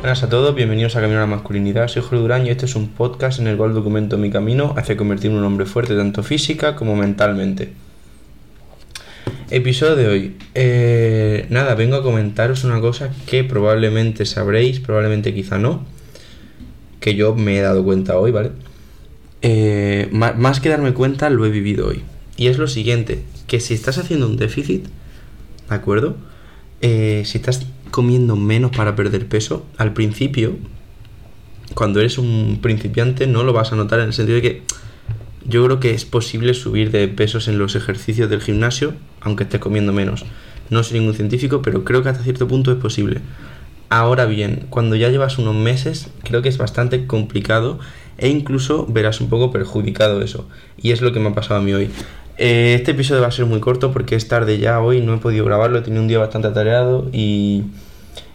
Buenas a todos, bienvenidos a Camino a la Masculinidad. Soy Jorge Durán y este es un podcast en el cual documento mi camino hacia convertirme en un hombre fuerte tanto física como mentalmente. Episodio de hoy. Eh, nada, vengo a comentaros una cosa que probablemente sabréis, probablemente quizá no, que yo me he dado cuenta hoy, ¿vale? Eh, más que darme cuenta, lo he vivido hoy. Y es lo siguiente, que si estás haciendo un déficit, ¿de acuerdo? Eh, si estás comiendo menos para perder peso, al principio, cuando eres un principiante, no lo vas a notar en el sentido de que yo creo que es posible subir de pesos en los ejercicios del gimnasio, aunque estés comiendo menos. No soy ningún científico, pero creo que hasta cierto punto es posible. Ahora bien, cuando ya llevas unos meses, creo que es bastante complicado e incluso verás un poco perjudicado eso. Y es lo que me ha pasado a mí hoy. Eh, este episodio va a ser muy corto porque es tarde ya hoy, no he podido grabarlo, he tenido un día bastante atareado y,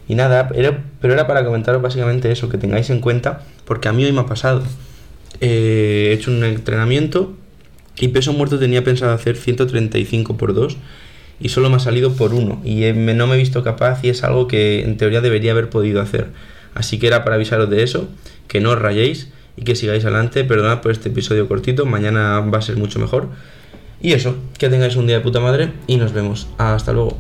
y nada, pero era para comentaros básicamente eso, que tengáis en cuenta, porque a mí hoy me ha pasado. Eh, he hecho un entrenamiento y peso muerto tenía pensado hacer 135 por 2 y solo me ha salido por 1 y no me he visto capaz y es algo que en teoría debería haber podido hacer. Así que era para avisaros de eso, que no os rayéis y que sigáis adelante. Perdonad por este episodio cortito, mañana va a ser mucho mejor. Y eso, que tengáis un día de puta madre y nos vemos. Hasta luego.